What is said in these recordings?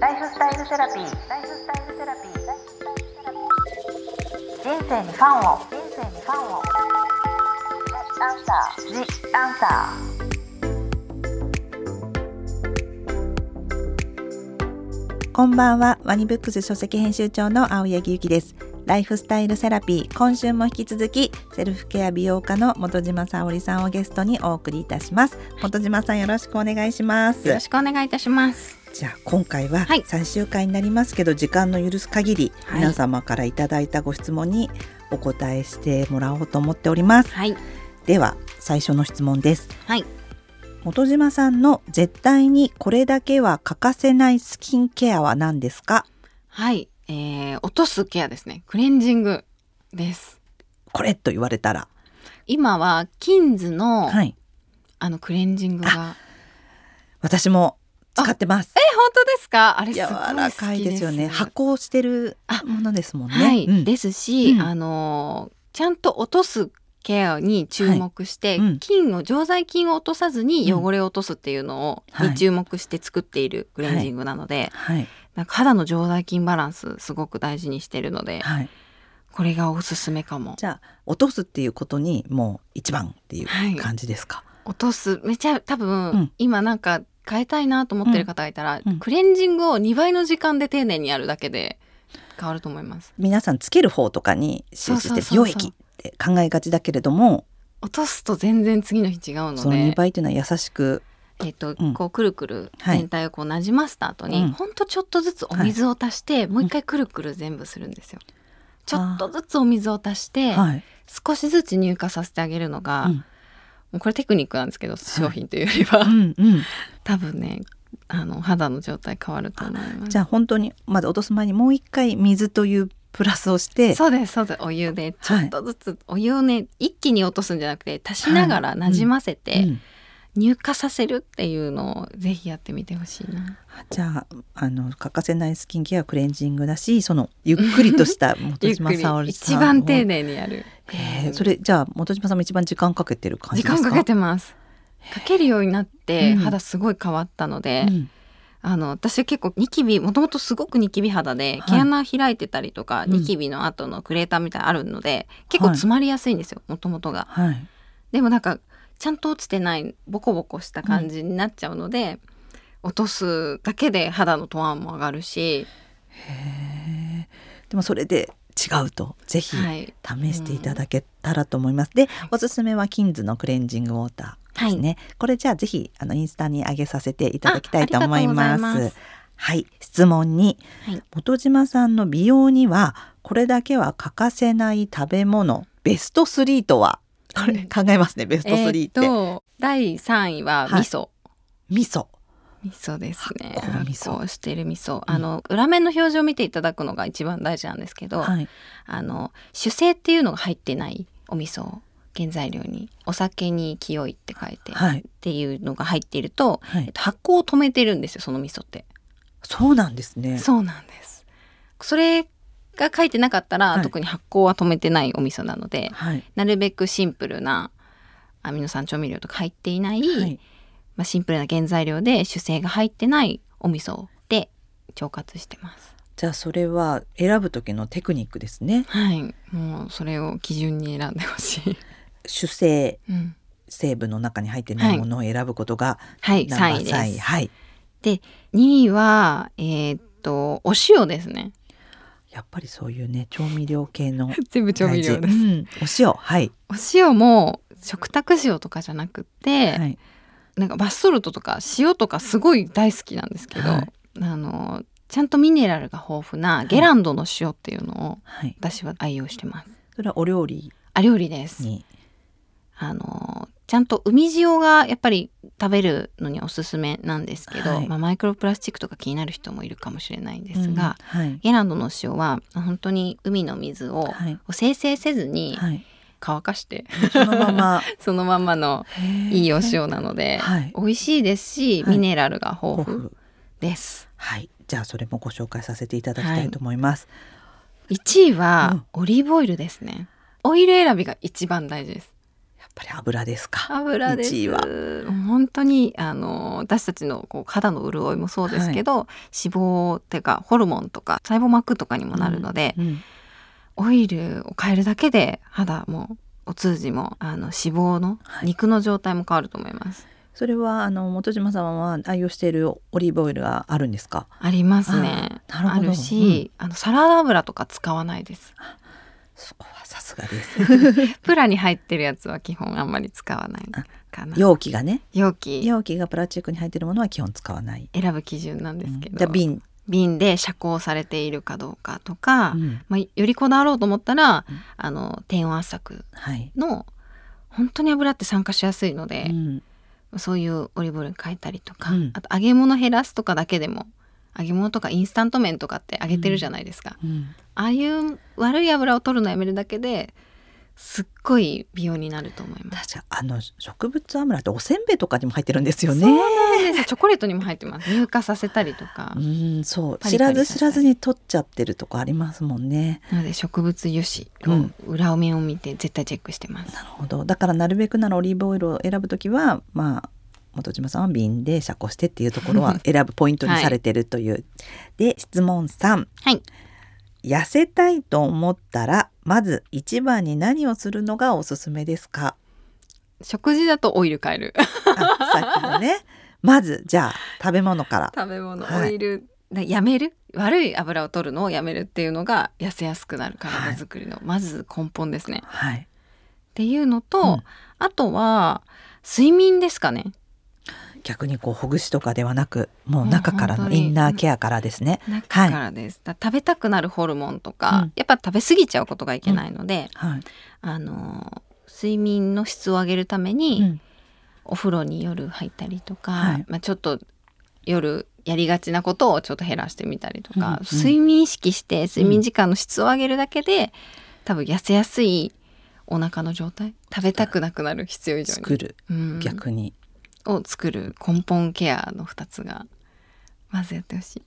ライフスタイルセラピー。ライフスタイルセラピー。人生にファンを。人生にファンを。アンサー。ジアンサこんばんはワニブックス書籍編集長の青柳ゆきですライフスタイルセラピー。今週も引き続きセルフケア美容家の本島沙織さんをゲストにお送りいたします。本島さんよろしくお願いします。よろしくお願いいたします。じゃあ今回ははい。最終回になりますけど、時間の許す限りはい。皆様からいただいたご質問にお答えしてもらおうと思っております。はい。では最初の質問です。はい。本島さんの絶対にこれだけは欠かせないスキンケアは何ですか？はい、えー、落とすケアですね。クレンジングです。これと言われたら。今はキンズの、はい。あのクレンジングが。私も使ってます。え本当ですか？あれす柔ごい好きですらかいです。よね発酵してるあものですもんね。はい、うん。ですし、うん。あのーちゃんと落とすケアに注目して、はい。うん。菌を常在菌を落とさずに汚れを落とすっていうのを、はい。に注目して作っているクレンジングなので、はい。なんか肌の常在菌バランスすごく大事にしてるので、はい。これがおすすめかも。じゃあ落とすっていうことにもう一番っていうはい。感じですか、落とす。めちゃ多分、うん。今なんか変えたいなと思ってる方がいたら、うん。クレンジングを2倍の時間で丁寧にやるだけで変わると思います。皆さんつける方とかに集中して美容液って考えがちだけれども落とすと全然次の日違うので。その2倍というのは優しくえっとうん。こうくるくるはい全体をこうなじませた後に、うんほんとちょっとずつお水を足して、もう一回くるくる全部するんですよ。ちょっとずつお水を足して、はい、少しずつ乳化させてあげるのが、うん。もうこれテクニックなんですけど商品というよりは、うんうん、多分ねあの肌の状態変わると思います。じゃあ本当にまだ落とす前にもう一回水というプラスをしてそうですそうです。お湯で。ちょっとずつお湯をね、一気に落とすんじゃなくて足しながらなじませて、うん。乳化させるっていうのをぜひやってみてほしいな。じゃああの欠かせないスキンケアはクレンジングだしそのゆっくりとした本島沙織さんを。一番丁寧にやる。へー。それじゃあ本島さんも一番時間かけてる感じですか時間かけてます。かけるようになってうん肌すごい変わったので、うんあの私結構ニキビもともとすごくニキビ肌で、はい。毛穴開いてたりとか、うん。ニキビの後のクレーターみたいあるので結構詰まりやすいんですよもともとが。はい。でもなんかちゃんと落ちてないボコボコした感じになっちゃうので、落とすだけで肌のトーンも上がるし、へー。でもそれで違うとぜひはい、試していただけたらと思います。で、おすすめはキンズのクレンジングウォーターですね。これじゃあぜひあのインスタに上げさせていただきたいと思います。はい、質問に、はい。本島さんの美容にはこれだけは欠かせない食べ物ベスト3とは？これ考えますね。ベスト3って、えーと第3位は味噌、味噌。味噌ですね。味噌。してる味噌、あの裏面の表示を見ていただくのが一番大事なんですけど、はい。あの酒精っていうのが入ってないお味噌原材料にお酒に清いって書いて、はいっていうのが入っていると、はいえっと、発酵を止めてるんですよその味噌って。そうなんですねそうなんです。それが書いてなかったら、はい特に発酵は止めてないお味噌なのではいなるべくシンプルなアミノ酸調味料とか入っていない、はいまあ、シンプルな原材料で酒精が入ってないお味噌で腸活してます。じゃあそれは選ぶ時のテクニックですねはい、もうそれを基準に選んでほしい。主成うん、成分の中に入ってないものを選ぶことがはい、ナンバー3位です。はい。で、2位はえーっとお塩ですね。やっぱりそういうね調味料系の 全部調味料です。うん、お塩。はい、お塩も食卓塩とかじゃなくて、はい、なんかバスソルトとか塩とかすごい大好きなんですけど、はい。あのちゃんとミネラルが豊富なゲランドの塩っていうのをはい、私は愛用してます。それはお料理あ料理です。にあのちゃんと海塩がやっぱり食べるのにおすすめなんですけど、はい。まあ、マイクロプラスチックとか気になる人もいるかもしれないんですが、うん。はい。ゲランドの塩は本当に海の水をはい。生成せずにはい。乾かして、そのまま。そのままのいいお塩塩なので、はい。美味しいですし、はい。ミネラルが豊富豊富。です。はい。じゃあそれもご紹介させていただきたいと思います、1位はオリーブオイルですね。オイル選びが一番大事です。ぱり油ですか。油です。1位は。本当にあの私たちのこう肌の潤いもそうですけど、脂肪っていうかホルモンとか細胞膜とかにもなるので、うんオイルを変えるだけで肌もお通じもあの脂肪のはい。肉の状態も変わると思います。それはあの本島さんは愛用しているオリーブオイルがあるんですか？ありますね。あなるほど。るし、あのサラダ油とか使わないです。そこはさすがです。プラに入ってるやつは基本あんまり使わないかな。容器がね。容器。容器がプラスチックに入っているものは基本使わない、選ぶ基準なんですけど、じゃあ瓶、瓶で遮光されているかどうかとか、うん。まあ、よりこだわろうと思ったら、うん。あの低温圧搾はい、の本当に油って酸化しやすいのでう、ん。そういうオリーブオイルに変えたりとか、うん。あと揚げ物減らすとかだけでも揚げ物とかインスタント麺とかって揚げてるじゃないですか、うん。ああいう悪い油を取るのやめるだけですっごい美容になると思います。確かあの植物油っておせんべいとかにも入ってるんですよね。そうなんですチョコレートにも入ってます。乳化させたりとか、うんそう。知らず知らずに取っちゃってるとこありますもんね。なので植物油脂うん。を裏面を見て絶対チェックしてます、なるほど。だからなるべくならオリーブオイルを選ぶときはまあ本島さんは瓶で遮光してっていうところは選ぶポイントにされてるという、で質問3はい。痩せたいと思ったらまず一番に何をするのがおすすめですか？食事だとオイル変える。あさっきのね。まずじゃあ食べ物から。食べ物、はい。オイルだやめる？悪い油を取るのをやめるっていうのが痩せやすくなる体作りの、まず根本ですね。はい。っていうのと、うん。あとは睡眠ですかね。逆にこうほぐしとかではなくもう中からのインナーケアからですね、中からです。だ食べたくなるホルモンとか、うん。やっぱ食べ過ぎちゃうことがいけないので、はい。あの睡眠の質を上げるために、うん。お風呂に夜入ったりとか、はい。まあ、ちょっと夜やりがちなことをちょっと減らしてみたりとか、うんうん。睡眠意識して睡眠時間の質を上げるだけで、多分痩せやすいお腹の状態食べたくなくなる必要以上に、作る。うん。逆に、を作る根本ケアの2つがまずやってほしい。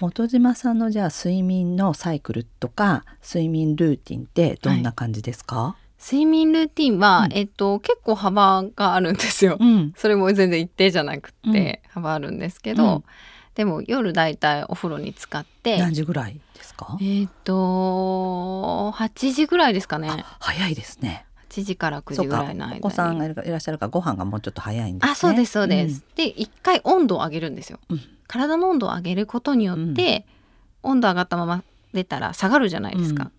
本島さんのじゃあ睡眠のサイクルとか睡眠ルーティンってどんな感じですか、睡眠ルーティンは、うん。えっと、結構幅があるんですよ。うん。それも全然一定じゃなくうん。て幅あるんですけど、うん。でも夜だいたいお風呂に浸かって何時ぐらいですか？えっ、と8時ぐらいですかね。あ早いですね8時から9そうか。時ぐらいの間に。お子さんがいらっしゃるからご飯がもうちょっと早いんですね。あそうですそうです、で一回温度を上げるんですよ、うん。体の温度を上げることによって、温度上がったまま出たら下がるじゃないですか、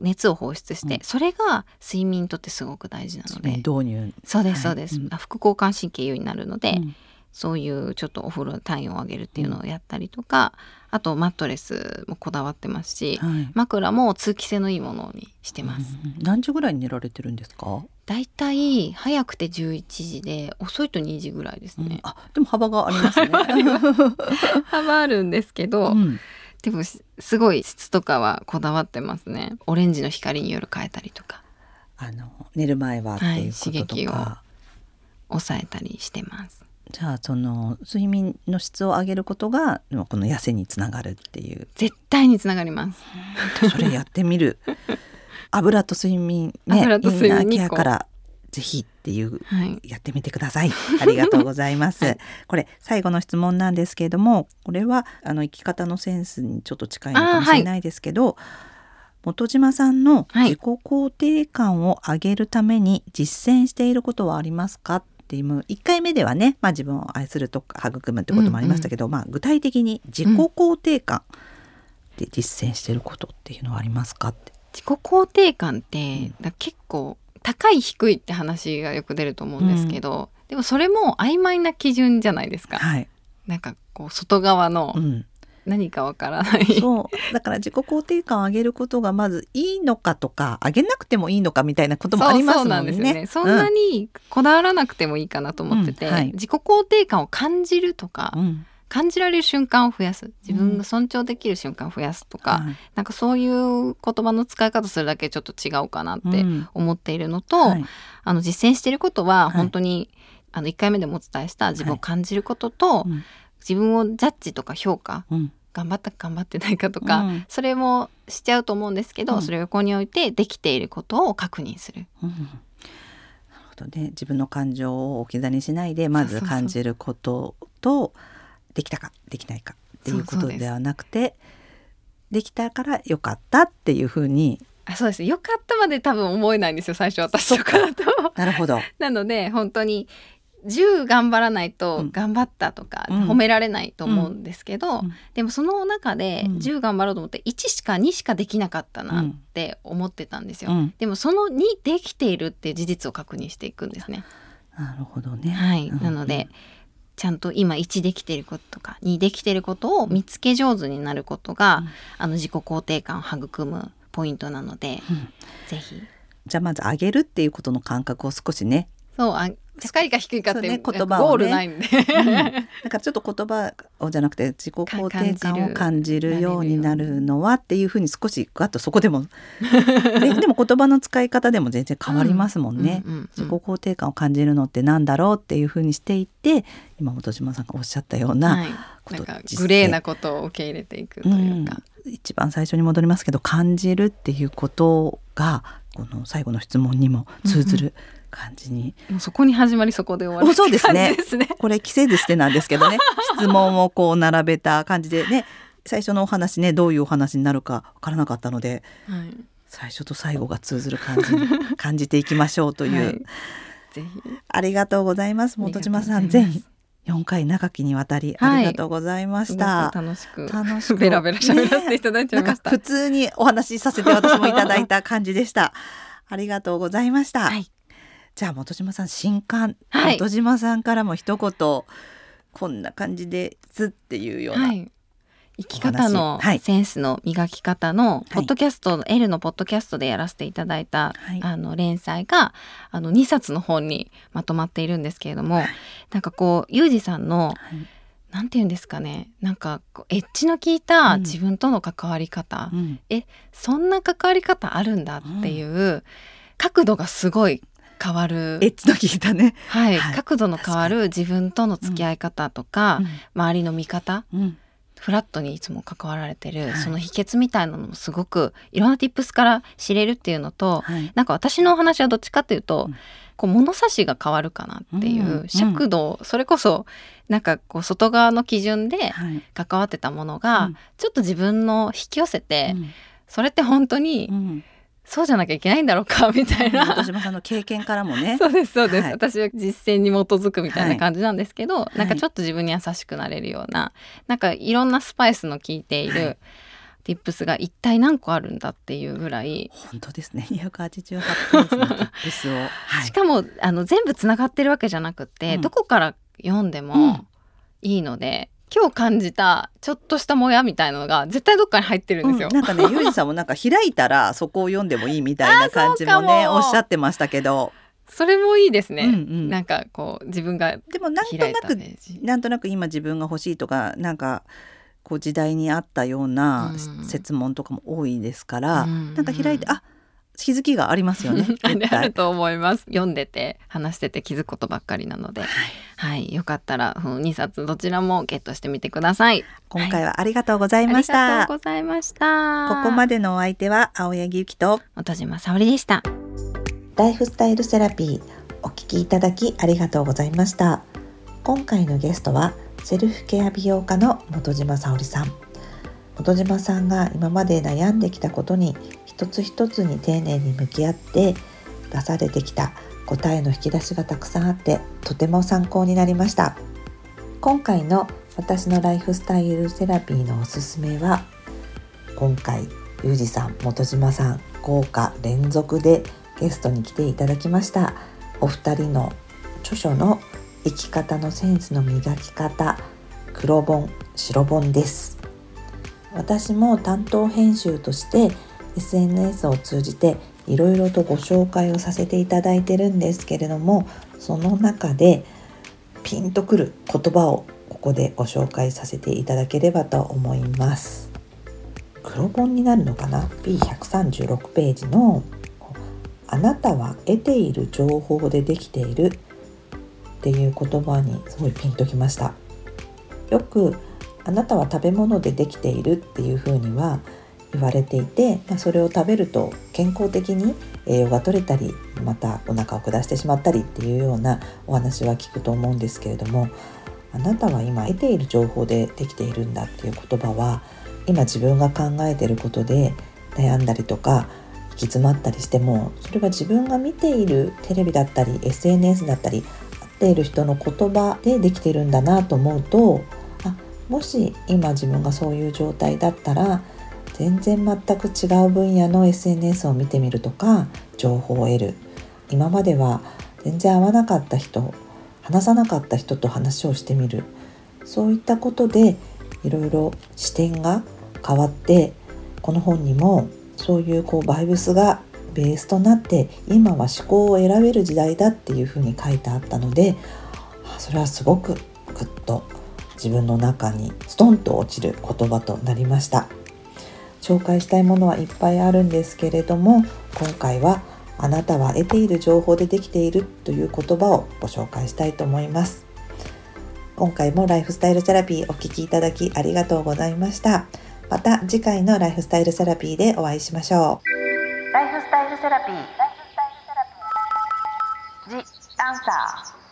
熱を放出して、うん。それが睡眠にとってすごく大事なので、導入。そうですそうです、副交感神経優位になるので、うんそういうちょっとお風呂体温を上げるっていうのをやったりとか、あとマットレスもこだわってますし、はい枕も通気性のいいものにしてます。うん何時ぐらいに寝られてるんですか、だいたい早くて11時で遅いと2時ぐらいですね。あでも幅がありますね 幅あるんですけど、うんでもしすごい質とかはこだわってますね。オレンジの光に夜変えたりとかあの寝る前はっていうこととか、はい刺激を抑えたりしてます。じゃあその睡眠の質を上げることがこの痩せにつながるっていう絶対につながります。それやってみる 油と睡眠ねインナーケアからぜひっていうはい。やってみてください。ありがとうございます。はいこれ最後の質問なんですけれども、これはあの生き方のセンスにちょっと近いのかもしれないですけど、本島さんのはい自己肯定感を上げるために実践していることはありますか？っていう1回目ではね、まあ、自分を愛するとか育むってこともありましたけど、まあ、具体的に自己肯定感で実践していることっていうのはありますかって。自己肯定感って、う結構高い低いって話がよく出ると思うんですけど、でもそれも曖昧な基準じゃないですか。はい、なんかこう外側のうん、何かわからない。そう。だから自己肯定感を上げることがまずいいのかとか上げなくてもいいのかみたいなこともありますもんね。そん。そんなにこだわらなくてもいいかなと思ってて、うん。はい。自己肯定感を感じるとか、うん。感じられる瞬間を増やす。自分が尊重できる瞬間を増やすとか、はい。なんかそういう言葉の使い方するだけちょっと違うかなってうん。思っているのと、はい。あの実践していることははい。本当に、あの1回目でもお伝えした自分を感じることと、うん自分をジャッジとか評価うん。頑張ったか頑張ってないかとか、うん。それもしちゃうと思うんですけど、うん。それを横に置いてできていることを確認する。うん。ほどね。自分の感情を置き去りにしないでまず感じることとできたかできないかっていうことではなくてできたからよかったっていうふうに。あそうです。よかったまで多分思えないんですよ最初私とかだと。なるほど。なので本当に10頑張らないとうん。頑張ったとかうん。褒められないと思うんですけど、うん。でもその中でうん。10頑張ろうと思って1しか2しかできなかったなって思ってたんですよ。うん。でもその2できているっていう事実を確認していくんですね。なるほどね。はい、うん。なのでちゃんと今1できていることとか2できていることを見つけ上手になることが、うん。あの自己肯定感を育むポイントなので、うん。ぜひ。じゃあまず上げるっていうことの感覚を少しね、そうあ高いか低いかって、ね言葉をね。ゴールないんで、うん、だからちょっと言葉をじゃなくて自己肯定感を感じるようになるのはっていうふうに少しガッとそこでも ででも言葉の使い方でも全然変わりますもんね。うんうんうん。自己肯定感を感じるのってなんだろうっていうふうにしていって今本島さんがおっしゃったような、はい、グレーなことを受け入れていくというか、うん。一番最初に戻りますけど感じるっていうことがこの最後の質問にも通ずる感じに、もうそこに始まりそこで終わるおそうですね。ですね。これ季節してなんですけどね。質問をこう並べた感じでね。最初のお話ねどういうお話になるかわからなかったのではい、最初と最後が通ずる感じに 感じていきましょうという、はい。ぜひ。ありがとうございます本島さんありがとうございます。全4回長きにわたりはい。ありがとうございましすた。ごく楽しく楽しく。ベラベラ喋らせていただいちゃいました。なんか普通にお話しさせて私もいただいた感じでした。ありがとうございました。はいじゃあ本島さん新刊、はい。本島さんからも一言こんな感じですっていうような、はい、生き方のセンスの磨き方のい。ポッドキャスト、L のポッドキャストでやらせていただいた、はい。あの連載があの2冊の本にまとまっているんですけれども、はい。なんかこうユージさんのはい。なんて言うんですかね。なんかエッジの効いたうん。自分との関わり方、うん。そんな関わり方あるんだっていう、角度がすごい変わる。エッジの聞いたね。はい、はい。角度の変わる自分との付き合い方とか、周りの見方うん。うんフラットにいつも関わられてる、はい。その秘訣みたいなのもすごくいろんな tips から知れるっていうのと、はい。なんか私のお話はどっちかっていうと、うん。こう物差しが変わるかなっていう、うん。尺度それこそなんかこう外側の基準ではい。関わってたものが、うん。ちょっと自分の引き寄せて、うん。それって本当にうんそうじゃなきゃいけないんだろうかみたいな。本島さんの経験からもね。そうですそうです、はい私は実践に基づくみたいな感じなんですけど、いなんかちょっと自分に優しくなれるようななんかいろんなスパイスの効いていはるい tips が一体何個あるんだっていうぐらい、本当ですね。288ペのティップスを。はいしかもあの全部つながってるわけじゃなくって、うんどこから読んでうんもいいので、今日感じたちょっとしたもやみたいなのが絶対どっかに入ってるんですよ。うんなんかねゆうじさんもなんか開いたら そこを読んでもいいみたいな感じもねおっしゃってましたけど、それもいいですね、うんうん。なんかこう自分がでもなんとなく。なんとなく今自分が欲しいとかなんかこう時代に合ったようなうん。設問とかも多いですから、うん。なんか開いてあ気づきがありますよね。あると思います。読んでて話してて気づくことばっかりなので。はい。はい。よかったら2冊どちらもゲットしてみてください。今回はありがとうございましありがた、とうございました。ここまででのお相手は青柳ゆきと。本島沙織でした。ライフスタイルセラピーお聞きいただきありがとうございました。今回のゲストはセルフケア美容家の本島沙織さん本島さんが今まで悩んできたことに一つ一つに丁寧に向き合って出されてきた答えの引き出しがたくさんあってとても参考になりました。今回の私のライフスタイルセラピーのおすすめは今回ゆうじさん本島さん豪華連続でゲストに来ていただきました。お二人の著書の生き方のセンスの磨き方黒本白本です。私も担当編集として SNS を通じていろいろとご紹介をさせていただいてるんですけれどもその中でピンとくる言葉をここでご紹介させていただければと思います。黒本になるのかな？P136 ページの「あなたは得ている情報でできている」っていう言葉にすごいピンときました。よく「あなたは食べ物でできている」っていうふうには言われていて、まあ、それを食べると健康的に栄養が取れたりまたお腹を下してしまったりっていうようなお話は聞くと思うんですけれどもあなたは今得ている情報でできているんだっていう言葉は今自分が考えていることで悩んだりとか行き詰まったりしてもそれは自分が見ているテレビだったり SNS だったり会っている人の言葉でできているんだなと思うともし今自分がそういう状態だったら全然全く違う分野の SNS を見てみるとか情報を得る。今までは全然会わなかった人話さなかった人と話をしてみる。そういったことでいろいろ視点が変わってこの本にもそういうこうバイブスがベースとなって今は思考を選べる時代だっていうふうに書いてあったのでそれはすごくグッと自分の中にストンと落ちる言葉となりました。紹介したいものはいっぱいあるんですけれども今回はあなたは得ている情報でできているという言葉をご紹介したいと思います。今回もライフスタイルセラピーお聴きいただきありがとうございました。また次回のライフスタイルセラピーでお会いしましょう。ライフスタイルセラピー。The Answer